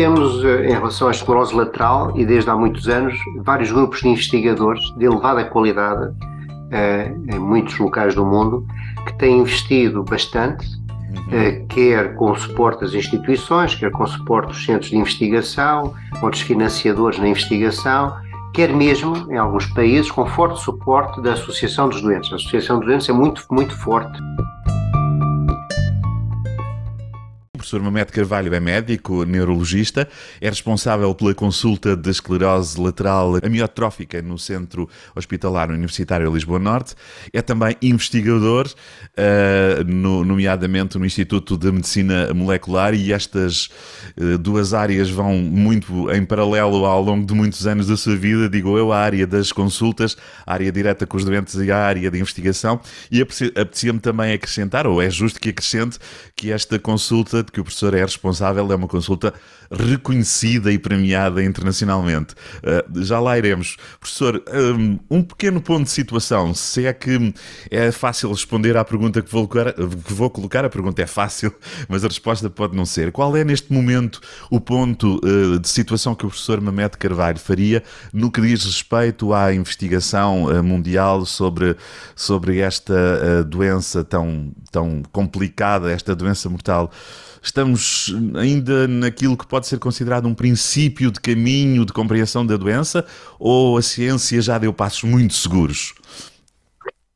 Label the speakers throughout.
Speaker 1: temos, eh, em relação à esclerose lateral, e desde há muitos anos, vários grupos de investigadores de elevada qualidade eh, em muitos locais do mundo que têm investido bastante, uhum. eh, quer com o suporte das instituições, quer com o suporte dos centros de investigação, outros financiadores na investigação, quer mesmo, em alguns países, com forte suporte da Associação dos Doentes. A Associação dos Doentes é muito, muito forte.
Speaker 2: Professor Mamed Carvalho é médico, neurologista, é responsável pela consulta de esclerose lateral amiotrófica no Centro Hospitalar Universitário Lisboa Norte, é também investigador, uh, no, nomeadamente no Instituto de Medicina Molecular, e estas uh, duas áreas vão muito em paralelo ao longo de muitos anos da sua vida, digo eu, a área das consultas, a área direta com os doentes e a área de investigação, e apetecia-me também acrescentar, ou é justo que acrescente, que esta consulta de que o professor é responsável é uma consulta reconhecida e premiada internacionalmente. Uh, já lá iremos. Professor, um, um, pequeno ponto de situação. Se é que é fácil responder à pergunta que vou, colocar, que vou colocar, a pergunta é fácil, mas a resposta pode não ser. Qual é neste momento o ponto uh, de situação que o professor Mamed Carvalho faria no que diz respeito à investigação uh, mundial sobre, sobre esta doença tão, tão complicada, esta doença mortal? Estamos ainda naquilo que pode ser considerado um princípio de caminho de compreensão da doença ou a ciência já deu passos muito seguros?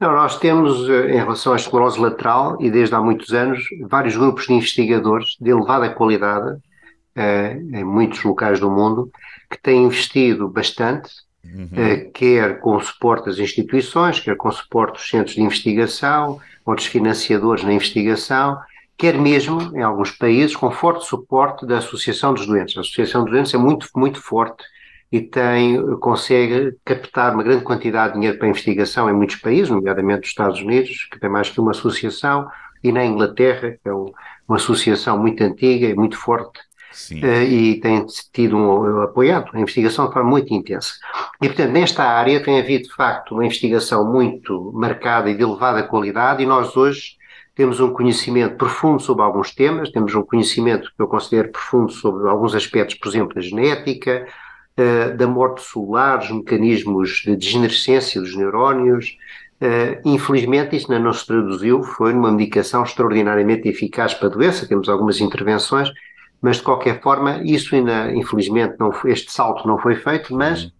Speaker 1: Não, nós temos, eh, em relação à esclerose lateral, e desde há muitos anos, vários grupos de investigadores de elevada qualidade, eh, em muitos locais do mundo, que têm investido bastante, uhum. eh, quer com o suporte das instituições, quer com o suporte dos centros de investigação, outros financiadores na investigação, quer mesmo, em alguns países, com forte suporte da Associação dos Doentes. A Associação dos Doentes é muito, muito forte e tem, consegue captar uma grande quantidade de dinheiro para a investigação em muitos países, nomeadamente nos Estados Unidos, que tem mais que uma associação, e na Inglaterra, que é uma associação muito antiga e muito forte, Uh, e tem tido um, apoiado a investigação de forma muito intensa. E, portanto, nesta área tem havido, de facto, uma investigação muito marcada e de elevada qualidade, e nós hoje temos um conhecimento profundo sobre alguns temas, temos um conhecimento que eu considero profundo sobre alguns aspectos, por exemplo, da genética, uh, da morte celular, os mecanismos de degenerescência dos neurónios. Uh, infelizmente, isso ainda não se traduziu, foi numa medicação extraordinariamente eficaz para a doença, temos algumas intervenções, mas de qualquer forma, isso ainda, infelizmente, não este salto não foi feito, mas, uhum.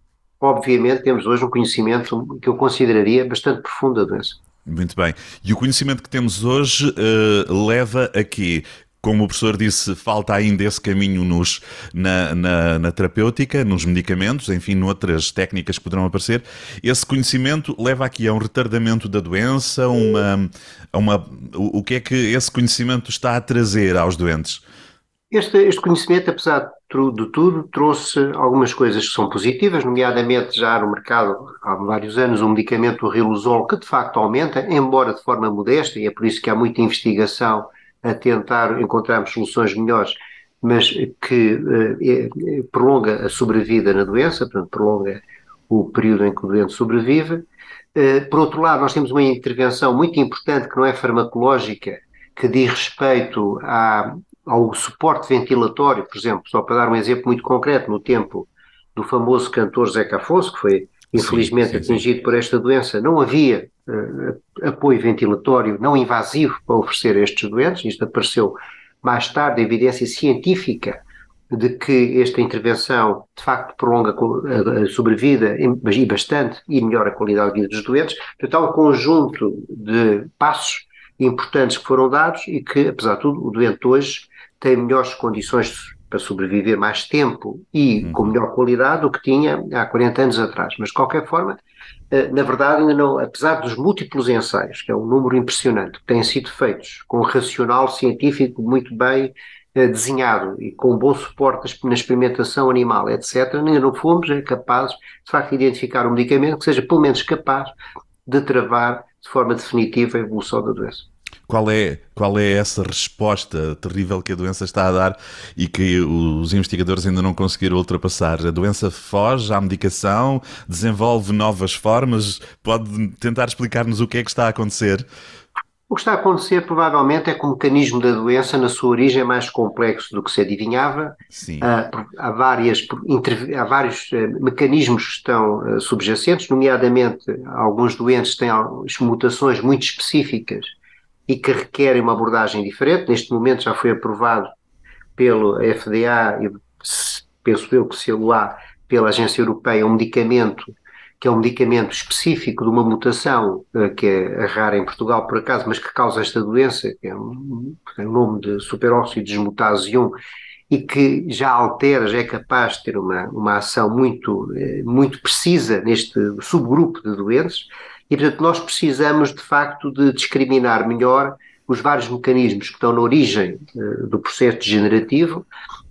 Speaker 1: obviamente, temos hoje um conhecimento que eu consideraria bastante profundo da doença.
Speaker 2: Muito bem. E o conhecimento que temos hoje uh, leva a quê? Como o professor disse, falta ainda esse caminho nos, na, na, na, terapêutica, nos medicamentos, enfim, noutras técnicas que poderão aparecer. Esse conhecimento leva aqui a um retardamento da doença, uma, a uma, o, o que é que esse conhecimento está a trazer aos doentes?
Speaker 1: Este, este conhecimento, apesar de tudo, trouxe algumas coisas que são positivas, nomeadamente já no mercado há vários anos um medicamento, o Riluzol, que de facto aumenta, embora de forma modesta, e é por isso que há muita investigação a tentar encontrarmos soluções melhores, mas que eh, eh, prolonga a sobrevida na doença, portanto, prolonga o período em que o doente sobrevive. Eh, por outro lado, nós temos uma intervenção muito importante que não é farmacológica, que diz respeito à, ao suporte ventilatório, por exemplo, só para dar um exemplo muito concreto, no tempo do famoso cantor Zeca Afonso, que foi infelizmente sim, sim, atingido sim. por esta doença, não havia uh, apoio ventilatório não invasivo para oferecer a estes doentes, isto apareceu mais tarde, a evidência científica de que esta intervenção de facto prolonga a sobrevida e bastante e melhora a qualidade de vida dos doentes. Portanto, há um conjunto de passos importantes que foram dados e que, apesar de tudo, o doente hoje tem melhores condições para sobreviver mais tempo e uhum. com melhor qualidade do que tinha há 40 anos atrás. Mas, de qualquer forma, eh, na verdade, ainda não, apesar dos múltiplos ensaios, que é um número impressionante, que têm sido feitos com um racional científico muito bem eh, desenhado e com bom suporte na experimentação animal, etc., ainda não fomos capazes, de facto, de identificar um medicamento que seja, pelo menos, capaz de travar de forma definitiva a evolução da doença.
Speaker 2: Qual é, qual é essa resposta terrível que a doença está a dar e que os investigadores ainda não conseguiram ultrapassar? A doença foge à medicação, desenvolve novas formas? Pode tentar explicar-nos o que é que está a acontecer?
Speaker 1: O que está a acontecer provavelmente é que o mecanismo da doença, na sua origem, é mais complexo do que se adivinhava. Há, há, várias, há vários uh, mecanismos que estão uh, subjacentes, nomeadamente alguns doentes têm mutações muito específicas e que requerem uma abordagem diferente. Neste momento já foi aprovado pelo FDA e penso eu que se há pela Agência Europeia um medicamento que é um medicamento específico de uma mutação uh, que é rara em Portugal por acaso, mas que causa esta doença, que é um, tem o nome de superóxido desmutase 1 e que já altera, já é capaz de ter uma, uma ação muito, eh, muito precisa neste subgrupo de doentes e, portanto, nós precisamos de facto de discriminar melhor os vários mecanismos que estão na origem uh, do processo degenerativo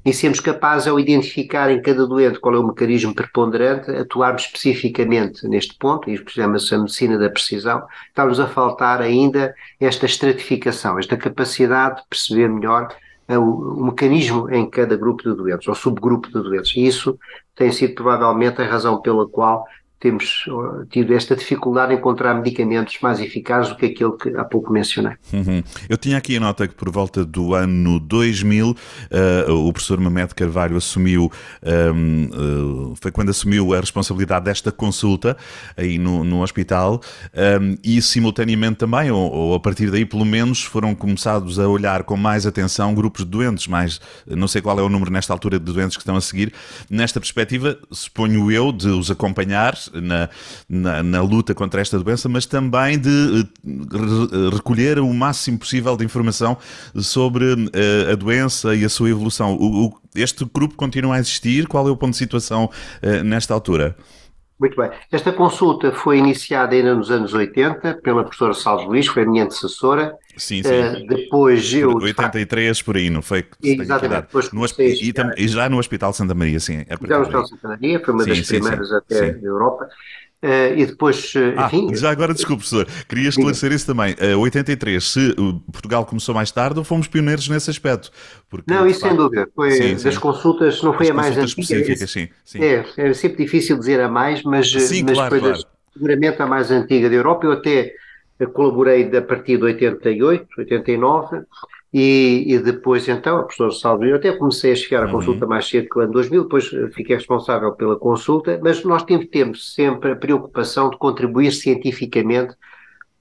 Speaker 1: e sermos capazes, ao identificar em cada doente qual é o mecanismo preponderante, atuarmos especificamente neste ponto, e chama-se a medicina da precisão, está-nos a faltar ainda esta estratificação, esta capacidade de perceber melhor o, o, mecanismo em cada grupo de doentes, ou subgrupo de doentes. E isso tem sido provavelmente a razão pela qual temos tido esta dificuldade em encontrar medicamentos mais eficazes do que aquele que há pouco mencionei.
Speaker 2: Uhum. Eu tinha aqui a nota que por volta do ano 2000 uh, eh, o professor Mamed Carvalho assumiu, um, ehm, uh, eh, foi quando assumiu a responsabilidade desta consulta aí no, no hospital um, ehm, e simultaneamente também, ou, ou, a partir daí pelo menos, foram começados a olhar com mais atenção grupos de doentes, mais, não sei qual é o número nesta altura de doentes que estão a seguir, nesta perspectiva, suponho eu, de os acompanhar na, na, na, luta contra esta doença, mas também de uh, recolher o máximo possível de informação sobre uh, a doença e a sua evolução. O, o, este grupo continua a existir? Qual é o ponto de situação nesta altura?
Speaker 1: Muito bem. Esta consulta foi iniciada ainda nos anos 80 pela professora Salves Luís, foi a minha antecessora.
Speaker 2: Sim, sim. Uh,
Speaker 1: depois eu.
Speaker 2: 83 por aí, não foi?
Speaker 1: Exatamente. Depois
Speaker 2: no e, tam, e, já no Hospital Santa Maria, sim.
Speaker 1: É já no Hospital Santa Maria, foi uma sim, das sim, primeiras sim, até da Europa. Uh, e depois, uh,
Speaker 2: ah, enfim... Já agora, desculpe, professor, queria esclarecer isso também. Uh, 83, se Portugal começou mais tarde, fomos pioneiros nesse aspecto.
Speaker 1: Porque, não, isso sem dúvida. Foi sim, das consultas, não foi a mais antiga.
Speaker 2: Sim, sim.
Speaker 1: É, é sempre difícil dizer a mais, mas,
Speaker 2: sim,
Speaker 1: mas
Speaker 2: claro,
Speaker 1: foi
Speaker 2: claro.
Speaker 1: Das, seguramente a mais antiga da Europa. Eu até colaborei a partir de 88, 89, e, e, depois, então, a professora Salve, eu até comecei a chegar à uhum. consulta mais cedo que o ano 2000, depois fiquei responsável pela consulta, mas nós temos sempre a preocupação de contribuir cientificamente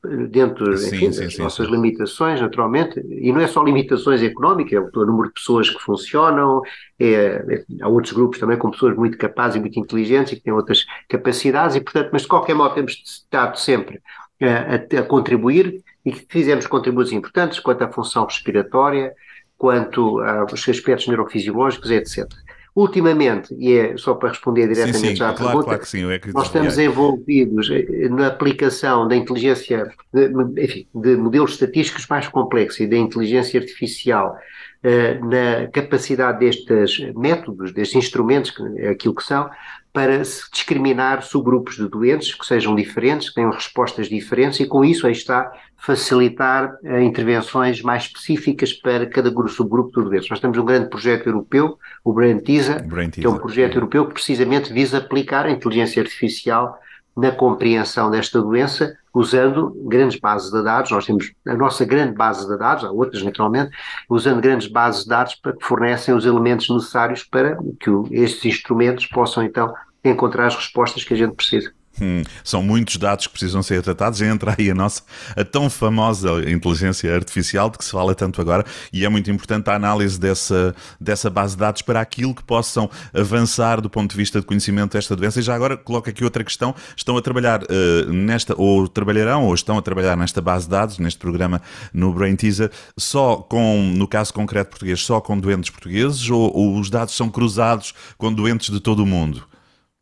Speaker 1: eh, dentro sim, enfim, sim, das sim, nossas limitações, naturalmente, e não é só limitações económicas, é o número de pessoas que funcionam, é, é, há outros grupos também com pessoas muito capazes e muito inteligentes e que têm outras capacidades, e portanto, mas de qualquer modo temos estado sempre a, a, contribuir e que fizemos contributos importantes quanto à função respiratória, quanto aos aspectos neurofisiológicos, etc. Ultimamente, e é só para responder diretamente sim, sim, à claro, pergunta,
Speaker 2: claro sim, é
Speaker 1: nós estamos envolvidos na aplicação da inteligência, de, enfim, de modelos estatísticos mais complexos e da inteligência artificial uh, na capacidade destes métodos, destes instrumentos, que é aquilo que são, para se discriminar subgrupos de doentes que sejam diferentes, que tenham respostas diferentes e com isso aí está facilitar uh, intervenções mais específicas para cada subgrupo de doentes. Nós temos um grande projeto europeu, o Brain Teaser, que é um projeto europeu que precisamente visa aplicar a inteligência artificial na compreensão desta doença, usando grandes bases de dados. Nós temos a nossa grande base de dados, há outras naturalmente, usando grandes bases de dados para que fornecem os elementos necessários para que estes instrumentos possam então encontrar as respostas que a gente precisa.
Speaker 2: Hum, são muitos dados que precisam ser tratados. Entra aí a nossa, a tão famosa inteligência artificial de que se fala tanto agora, e é muito importante a análise dessa, dessa base de dados para aquilo que possam avançar do ponto de vista de conhecimento desta doença. E já agora coloco aqui outra questão: estão a trabalhar uh, nesta, ou trabalharão, ou estão a trabalhar nesta base de dados, neste programa no Brain Teaser, só com, no caso concreto português, só com doentes portugueses, ou, ou os dados são cruzados com doentes de todo o mundo?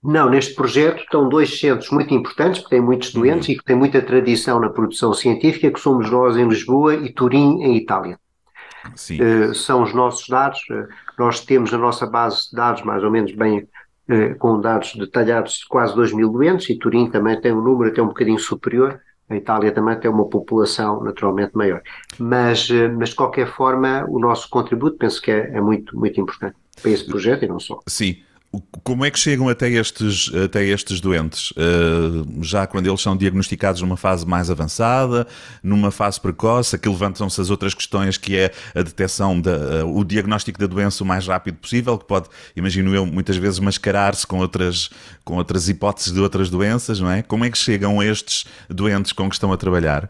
Speaker 1: Não, neste projeto estão dois centros muito importantes, que têm muitos doentes uhum. e que têm muita tradição na produção científica, que somos nós em Lisboa e Turim em Itália. Uh, são os nossos dados, uh, nós temos a nossa base de dados mais ou menos bem uh, com dados detalhados de quase 2 mil doentes e Turim também tem um número até um bocadinho superior, a Itália também tem uma população naturalmente maior. Mas, mas de qualquer forma, o nosso contributo penso que é, é muito, muito importante para esse projeto e não só.
Speaker 2: Sim, Como é que chegam até estes, até estes doentes? Uh, já quando eles são diagnosticados numa fase mais avançada, numa fase precoce, aqui levantam-se as outras questões que é a detecção, da, uh, o diagnóstico da doença o mais rápido possível, que pode, imagino eu, muitas vezes mascarar-se com outras, com outras hipóteses de outras doenças, não é? Como é que chegam estes doentes com que estão a trabalhar?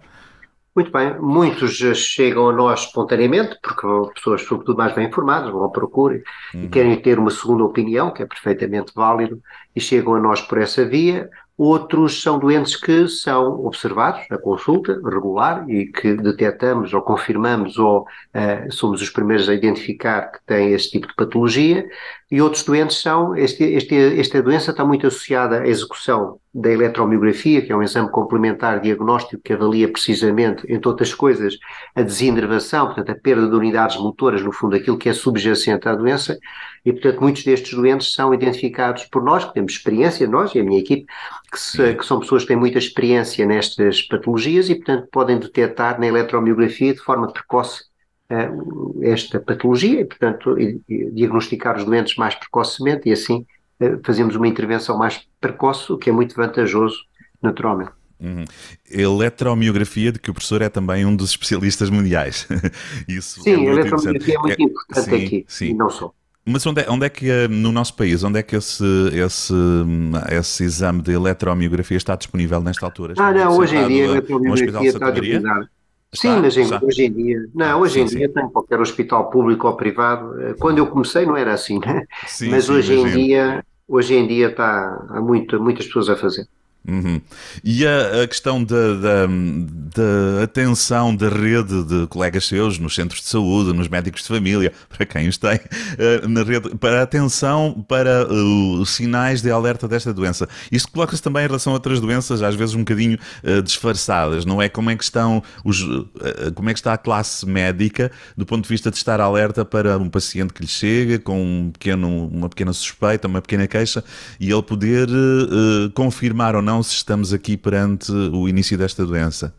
Speaker 1: Muito bem, muitos chegam a nós espontaneamente, porque pessoas, sobretudo, mais bem informadas, vão à procura uhum. e querem ter uma segunda opinião, que é perfeitamente válido, e chegam a nós por essa via. Outros são doentes que são observados na consulta regular e que detectamos ou confirmamos ou uh, somos os primeiros a identificar que têm esse tipo de patologia. E outros doentes são, este, este, esta doença está muito associada à execução da eletromiografia, que é um exame complementar diagnóstico que avalia precisamente, entre outras coisas, a desinervação, portanto, a perda de unidades motoras, no fundo, aquilo que é subjacente à doença, e, portanto, muitos destes doentes são identificados por nós, que temos experiência, nós e a minha equipe, que, se, que, são pessoas que têm muita experiência nestas patologias e, portanto, podem detectar na eletromiografia de forma precoce uh, esta patologia e, portanto, e, e diagnosticar os doentes mais precocemente e, assim, fazemos uma intervenção mais precoce, o que é muito vantajoso, naturalmente.
Speaker 2: Uhum. Eletromiografia, de que o professor é também um dos especialistas mundiais.
Speaker 1: Isso sim, é a eletromiografia é muito importante sim, aqui, sim. e não só.
Speaker 2: Mas onde é, onde é que, eh, no nosso país, onde é que esse, esse, esse exame de eletromiografia está disponível nesta altura?
Speaker 1: Ah, não, hoje em dia a eletromiografia está disponível. Sim, mas em, hoje em dia, não, hoje sim, em dia sim. tem qualquer hospital público ou privado. Eh, quando eu comecei não era assim, né? Sim, mas hoje em dia, hoje em dia está há muito, muitas pessoas a fazer.
Speaker 2: Uhum. E a, a questão da, da, da, atenção da rede de colegas seus nos centros de saúde, nos médicos de família, para quem os tem, uh, na rede, para atenção para uh, os sinais de alerta desta doença. Isto coloca-se também em relação a outras doenças, às vezes um bocadinho uh, disfarçadas, não é? Como é que estão os, como é que está a classe médica do ponto de vista de estar alerta para um paciente que lhe chega com um pequeno, uma pequena suspeita, uma pequena queixa e ele poder confirmar ou não não se estamos aqui perante o início desta doença?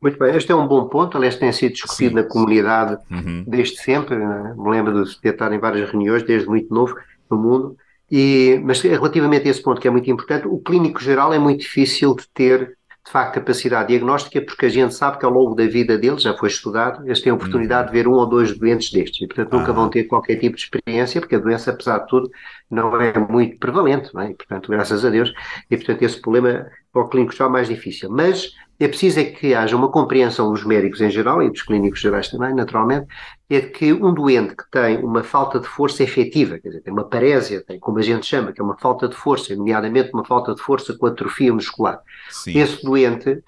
Speaker 1: Muito bem, este é um bom ponto, aliás tem sido discutido Sim. na comunidade uhum. desde sempre, né? me lembro de ter estado em várias reuniões desde muito novo no mundo, e, mas relativamente a esse ponto que é muito importante, o clínico geral é muito difícil de ter de facto capacidade diagnóstica porque a gente sabe que ao longo da vida deles, já foi estudado, eles têm a oportunidade uhum. de ver um ou dois doentes destes e portanto nunca ah. vão ter qualquer tipo de experiência porque a doença apesar de tudo não é muito prevalente, não é? E, portanto, graças a Deus, e portanto esse problema para o clínico é mais difícil. Mas é preciso é que haja uma compreensão dos médicos em geral e dos clínicos gerais também, naturalmente, é que um doente que tem uma falta de força efetiva, quer dizer, tem uma parésia, tem como a gente chama, que é uma falta de força, nomeadamente uma falta de força com atrofia muscular. Sim. Esse doente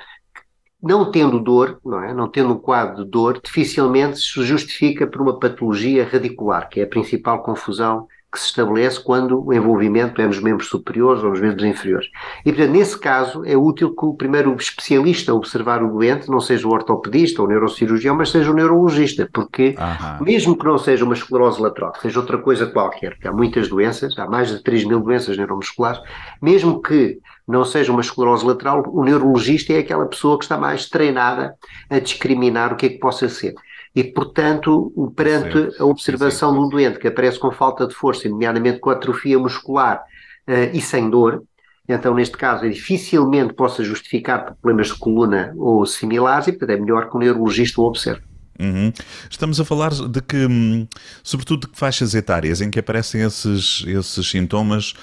Speaker 1: não tendo dor, não é? Não tendo um quadro de dor, dificilmente se justifica por uma patologia radicular, que é a principal confusão que se estabelece quando o envolvimento é nos membros superiores ou nos membros inferiores. E, portanto, nesse caso, é útil que o primeiro especialista a observar o doente não seja o ortopedista ou o neurocirurgião, mas seja o neurologista, porque Aham. mesmo que não seja uma esclerose lateral, que seja outra coisa qualquer, que há muitas doenças, há mais de 3 mil doenças neuromusculares, mesmo que não seja uma esclerose lateral, o neurologista é aquela pessoa que está mais treinada a discriminar o que é que possa ser. E, portanto, perante a observação de um doente que aparece com falta de força, nomeadamente com atrofia muscular uh, e sem dor, então, neste caso, é dificilmente possa justificar problemas de coluna ou similares e, portanto, é melhor que o neurologista o observe.
Speaker 2: Uhum. Estamos a falar de que, hum, sobretudo, de que faixas etárias em que aparecem esses, esses sintomas,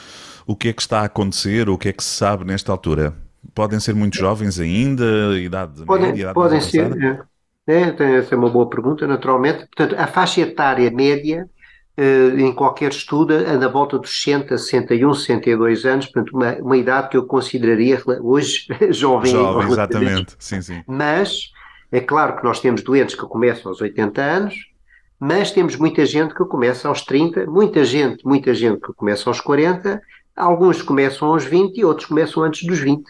Speaker 2: o que é que está a acontecer, o que é que se sabe nesta altura? Podem ser muito jovens ainda, idade
Speaker 1: podem,
Speaker 2: média, idade
Speaker 1: podem ser, é. Essa é uma boa pergunta, naturalmente. Portanto, a faixa etária média eh, em qualquer estudo anda à volta dos 60, 61, 62 anos, portanto, uma, uma idade que eu consideraria hoje jovem.
Speaker 2: Jovem, exatamente, sim, sim.
Speaker 1: Mas é claro que nós temos doentes que começam aos 80 anos, mas temos muita gente que começa aos 30, muita gente, muita gente que começa aos 40 Alguns começam aos 20 e outros começam antes dos 20.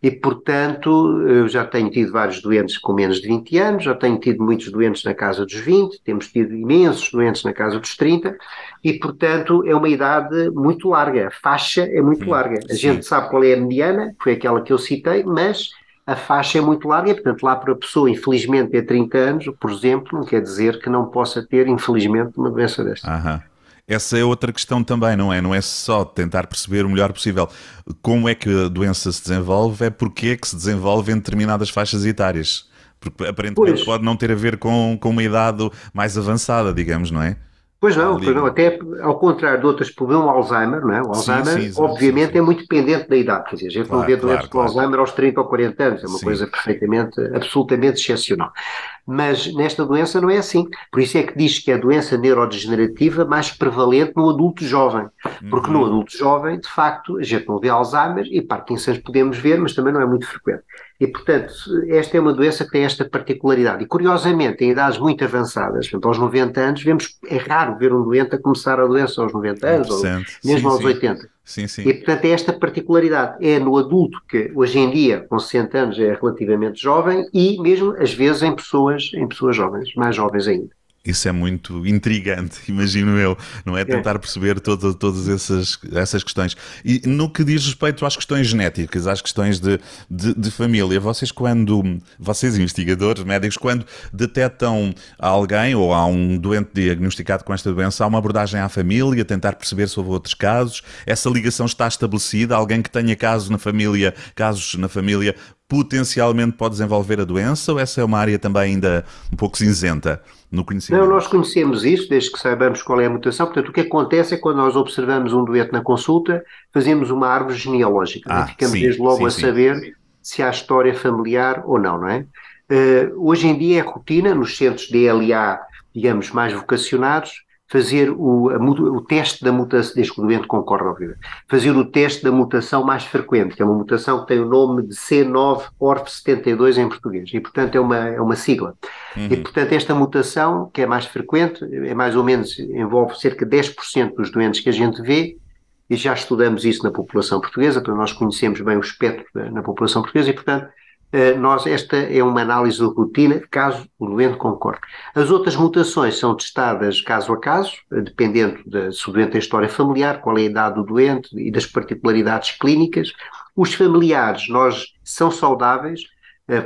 Speaker 1: E, portanto, eu já tenho tido vários doentes com menos de 20 anos, já tenho tido muitos doentes na casa dos 20, temos tido imensos doentes na casa dos 30, e, portanto, é uma idade muito larga. A faixa é muito larga. A gente sabe qual é a mediana, foi aquela que eu citei, mas a faixa é muito larga, e, portanto, lá para a pessoa, infelizmente, ter 30 anos, por exemplo, não quer dizer que não possa ter, infelizmente, uma doença desta.
Speaker 2: Aham. Essa é outra questão também, não é? Não é só tentar perceber o melhor possível como é que a doença se desenvolve, é porque é que se desenvolve em determinadas faixas etárias. Porque aparentemente pois. pode não ter a ver com, com uma idade mais avançada, digamos, não é?
Speaker 1: Pois não, pois não, até ao contrário de outras problemas, o Alzheimer, não é? O Alzheimer, sim, sim, obviamente, sim, é muito dependente da idade, quer dizer, a gente claro, não vê doenças claro, claro. Alzheimer aos 30 ou 40 anos, é uma coisa perfeitamente, absolutamente excepcional. Mas nesta doença não é assim. Por isso é que diz que é a doença neurodegenerativa mais prevalente no adulto jovem. Porque uhum. no adulto jovem, de facto, a gente não vê Alzheimer e Parkinson podemos ver, mas também não é muito frequente. E, portanto, esta é uma doença que tem esta particularidade. E, curiosamente, em idades muito avançadas, portanto, aos 90 anos, vemos, é raro ver um doente a começar a doença aos 90 anos, ou mesmo sim, aos sim. 80.
Speaker 2: Sim, sim.
Speaker 1: E, portanto, é esta particularidade. É no adulto que, hoje em dia, com 60 anos, é relativamente jovem e mesmo, às vezes, em pessoas, em pessoas jovens, mais jovens ainda.
Speaker 2: Isso é muito intrigante, imagino eu, não é? Tentar perceber todo, todas essas, essas questões. E no que diz respeito às questões genéticas, às questões de, de, de, família, vocês quando, vocês investigadores, médicos, quando detectam alguém ou há um doente diagnosticado com esta doença, há uma abordagem à família, tentar perceber sobre outros casos, essa ligação está estabelecida, alguém que tenha casos na família, casos na família, potencialmente pode desenvolver a doença? Ou essa é uma área também ainda um pouco cinzenta no conhecimento?
Speaker 1: Não, nós conhecemos isso desde que saibamos qual é a mutação. Portanto, o que acontece é quando nós observamos um doente na consulta, fazemos uma árvore genealógica. Ah, ficamos sim, desde logo sim, a sim. saber se há história familiar ou não, não é? Uh, hoje em dia é rotina nos centros de DLA, digamos, mais vocacionados, fazer o, a, o teste da mutação, desde que o doente concorre ao vida, fazer o teste da mutação mais frequente, que é uma mutação que tem o nome de C9-ORF72 em português, e portanto é uma, é uma sigla. Uhum. E portanto esta mutação, que é mais frequente, é mais ou menos, envolve cerca de 10% dos doentes que a gente vê, e já estudamos isso na população portuguesa, porque nós conhecemos bem o espectro na população portuguesa, e portanto nós, esta é uma análise de rotina, caso o doente concorde. As outras mutações são testadas caso a caso, eh, dependendo de se o doente tem história familiar, qual é a idade do doente e das particularidades clínicas. Os familiares, nós são saudáveis, eh,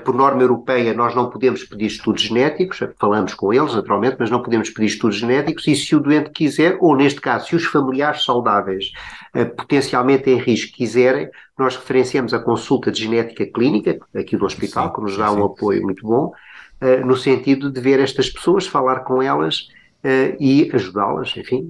Speaker 1: por norma europeia, nós não podemos pedir estudos genéticos, falamos com eles, naturalmente, mas não podemos pedir estudos genéticos, e se o doente quiser, ou neste caso, se os familiares saudáveis, eh, potencialmente em risco, quiserem, nós referenciamos a consulta de genética clínica, aqui do hospital, sim, que nos dá sim. um apoio muito bom, eh, no sentido de ver estas pessoas, falar com elas e ajudá-las, enfim,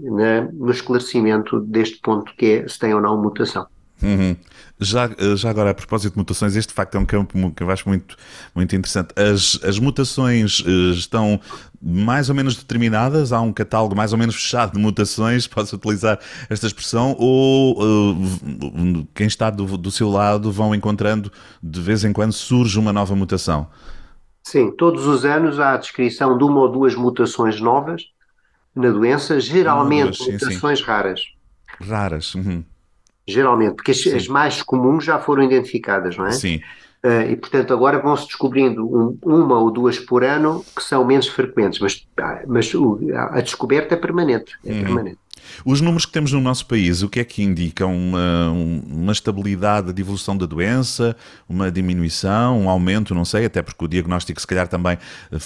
Speaker 1: no esclarecimento deste ponto que é se tem ou não mutação.
Speaker 2: Uhum. Já, já agora, a propósito de mutações, este de facto é um campo que eu acho muito, muito interessante. As, as mutações eh, estão mais ou menos determinadas? Há um catálogo mais ou menos fechado de mutações, posso utilizar esta expressão? Ou uh, quem está do, do seu lado vão encontrando, de vez em quando surge uma nova mutação?
Speaker 1: Sim, todos os anos há a descrição de uma ou duas mutações novas na doença, geralmente duas, sim, mutações sim. raras.
Speaker 2: Raras. Uhum
Speaker 1: geralmente, porque as, as, mais comuns já foram identificadas, não é?
Speaker 2: Sim.
Speaker 1: Uh, e, portanto, agora vão-se descobrindo um, uma ou duas por ano que são menos frequentes, mas, ah, mas a descoberta é permanente. É uhum. permanente.
Speaker 2: Os números que temos no nosso país, o que é que indicam? Uma, uma estabilidade de evolução da doença, uma diminuição, um aumento, não sei, até porque o diagnóstico se calhar também eh,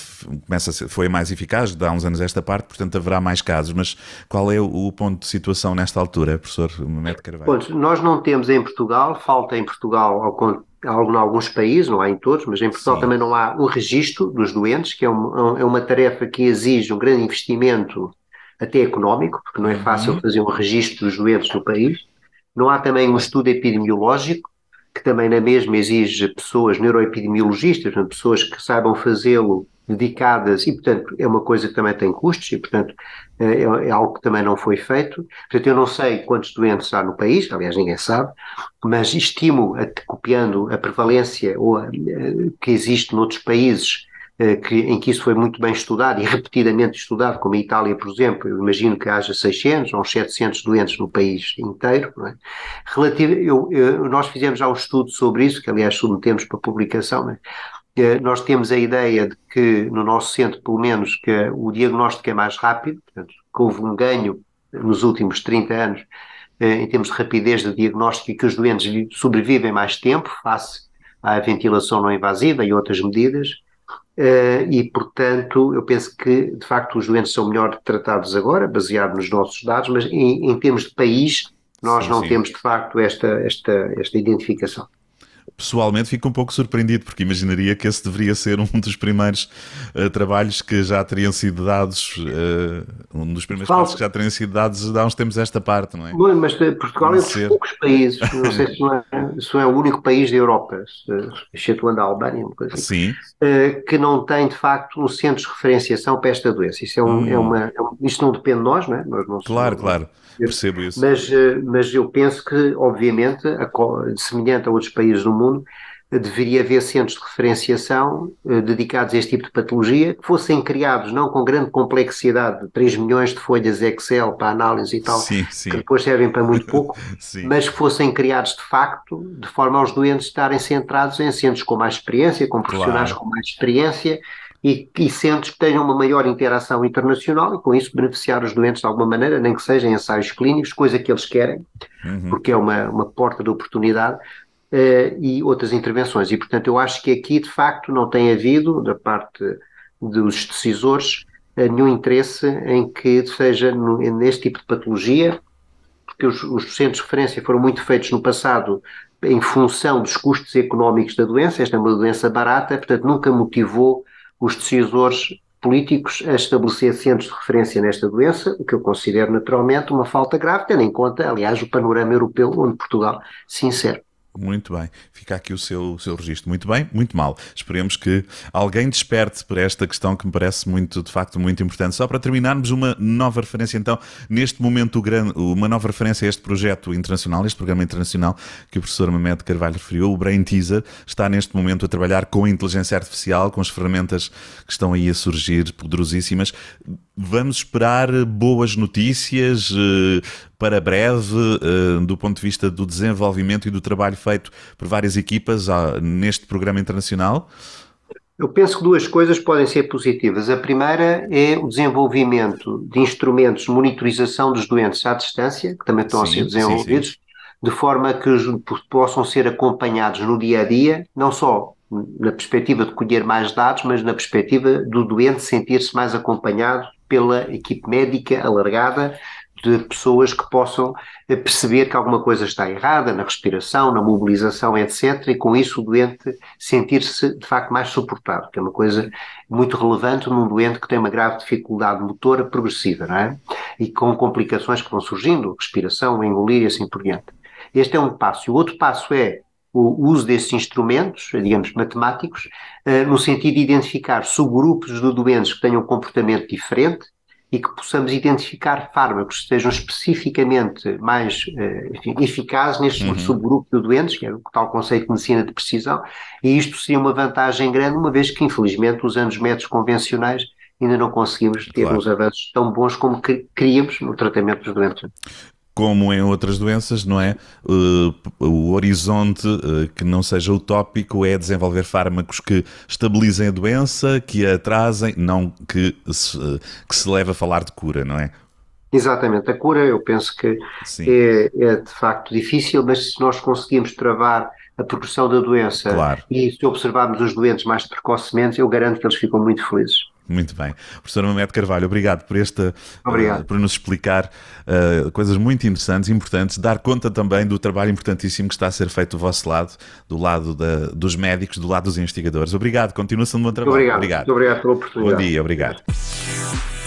Speaker 2: começa ser, foi mais eficaz, há uns anos esta parte, portanto haverá mais casos, mas qual é o, o ponto de situação nesta altura, professor Mete Carvalho?
Speaker 1: nós não temos em Portugal, falta em Portugal ao em alguns países, não há em todos, mas em Portugal Sim. também não há um registro dos doentes, que é, um, é uma tarefa que exige um grande investimento até económico, porque não é fácil uhum. fazer um registro dos doentes no país. Não há também um estudo epidemiológico, que também na mesma exige pessoas neuroepidemiologistas, pessoas que saibam fazê-lo dedicadas, e portanto é uma coisa que também tem custos, e portanto é, é, algo que também não foi feito. Portanto, eu não sei quantos doentes há no país, aliás ninguém sabe, mas estimo, copiando a prevalência ou a, que existe noutros países eh, que, em que isso foi muito bem estudado e repetidamente estudado, como a Itália, por exemplo, eu imagino que haja 600 ou 700 doentes no país inteiro. É? Relativo, eu, eu, nós fizemos já um estudo sobre isso, que aliás submetemos para publicação. É? Nós temos a ideia de que no nosso centro, pelo menos, que o diagnóstico é mais rápido, portanto, que houve um ganho nos últimos 30 anos eh, em termos de rapidez de diagnóstico e que os doentes sobrevivem mais tempo face à ventilação não invasiva e outras medidas Uh, e, portanto, eu penso que, de facto, os doentes são melhor tratados agora, baseado nos nossos dados, mas em, em termos de país, nós sim, não sim. temos, de facto, esta, esta, esta identificação
Speaker 2: pessoalmente fico um pouco surpreendido, porque imaginaria que esse deveria ser um dos primeiros uh, trabalhos que já teriam sido dados, uh, um dos primeiros passos que já teriam sido dados há uns tempos esta parte, não é?
Speaker 1: Bom, mas eh, Portugal é um dos poucos países, não sei se não, é, se não é o único país da Europa, excetuando a Albânia, uma coisa assim, uh, que não tem de facto um centro de referenciação para esta doença. Isso é, um, hum. é uma, é um, isto não depende de nós, não é? Nós
Speaker 2: não claro, somos, claro. Percebo isso.
Speaker 1: Mas, mas eu penso que, obviamente, a, semelhante a outros países do mundo, deveria haver centros de referenciação eh, dedicados a este tipo de patologia, que fossem criados não com grande complexidade, 3 milhões de folhas Excel para análise e tal, sim, sim. que depois servem para muito pouco, mas que fossem criados de facto, de forma aos doentes estarem centrados em centros com mais experiência, com profissionais claro. com mais experiência e, e centros que tenham uma maior interação internacional e com isso beneficiar os doentes de alguma maneira, nem que sejam ensaios clínicos, coisa que eles querem, uhum. porque é uma, uma porta de oportunidade, Uh, e outras intervenções. E, portanto, eu acho que aqui, de facto, não tem havido, da parte dos decisores, uh, nenhum interesse em que seja no, neste tipo de patologia, porque os, os centros de referência foram muito feitos no passado em função dos custos económicos da doença. Esta é uma doença barata, portanto, nunca motivou os decisores políticos a estabelecer centros de referência nesta doença, o que eu considero naturalmente uma falta grave, tendo em conta, aliás, o panorama europeu onde Portugal se insere.
Speaker 2: Muito bem. Fica aqui o seu, o seu registro. Muito bem, muito mal. Esperemos que alguém desperte para esta questão que me parece muito, de facto, muito importante. Só para terminarmos, uma nova referência, então, neste momento, uma nova referência a este projeto internacional, este programa internacional que o professor Mamed Carvalho referiu, o Brain Teaser, está neste momento a trabalhar com a inteligência artificial, com as ferramentas que estão aí a surgir, poderosíssimas. Vamos esperar boas notícias uh, para breve, uh, do ponto de vista do desenvolvimento e do trabalho feito por várias equipas uh, neste programa internacional?
Speaker 1: Eu penso que duas coisas podem ser positivas. A primeira é o desenvolvimento de instrumentos de monitorização dos doentes à distância, que também estão sim, a ser desenvolvidos, sim, sim. de forma que possam ser acompanhados no dia a dia, não só na perspectiva de colher mais dados, mas na perspectiva do doente sentir-se mais acompanhado pela equipe médica alargada de pessoas que possam eh, perceber que alguma coisa está errada na respiração, na mobilização, etc. E com isso o doente sentir-se de facto mais suportado, que é uma coisa muito relevante num doente que tem uma grave dificuldade motora progressiva, não é? E com complicações que vão surgindo, respiração, engolir e assim por diante. Este é um passo. E o outro passo é o uso desses instrumentos, digamos, matemáticos, eh, no sentido de identificar subgrupos de doentes que tenham um comportamento diferente e que possamos identificar fármacos que sejam especificamente mais eh, enfim, eficazes neste uhum. subgrupo de doentes, que é o tal conceito de medicina de precisão, e isto seria uma vantagem grande, uma vez que, infelizmente, usando os métodos convencionais, ainda não conseguimos ter claro. uns avanços tão bons como queríamos no tratamento dos doentes
Speaker 2: como em outras doenças, não é? Uh, o horizonte uh, que não seja utópico é desenvolver fármacos que estabilizem a doença, que a atrasem, não que se, uh, que se leve a falar de cura, não é?
Speaker 1: Exatamente, a cura eu penso que é, é, de facto difícil, mas se nós conseguimos travar a progressão da doença claro. e se observarmos os doentes mais precocemente, eu garanto que eles ficam muito felizes.
Speaker 2: Muito bem. Professor Mamed Carvalho, obrigado por esta obrigado. Uh, por nos explicar uh, coisas muito interessantes, importantes, dar conta também do trabalho importantíssimo que está a ser feito do vosso lado, do lado da, dos médicos, do lado dos investigadores. Obrigado, continuação de bom trabalho.
Speaker 1: Muito obrigado. obrigado. Muito obrigado pela oportunidade.
Speaker 2: Bom dia, obrigado.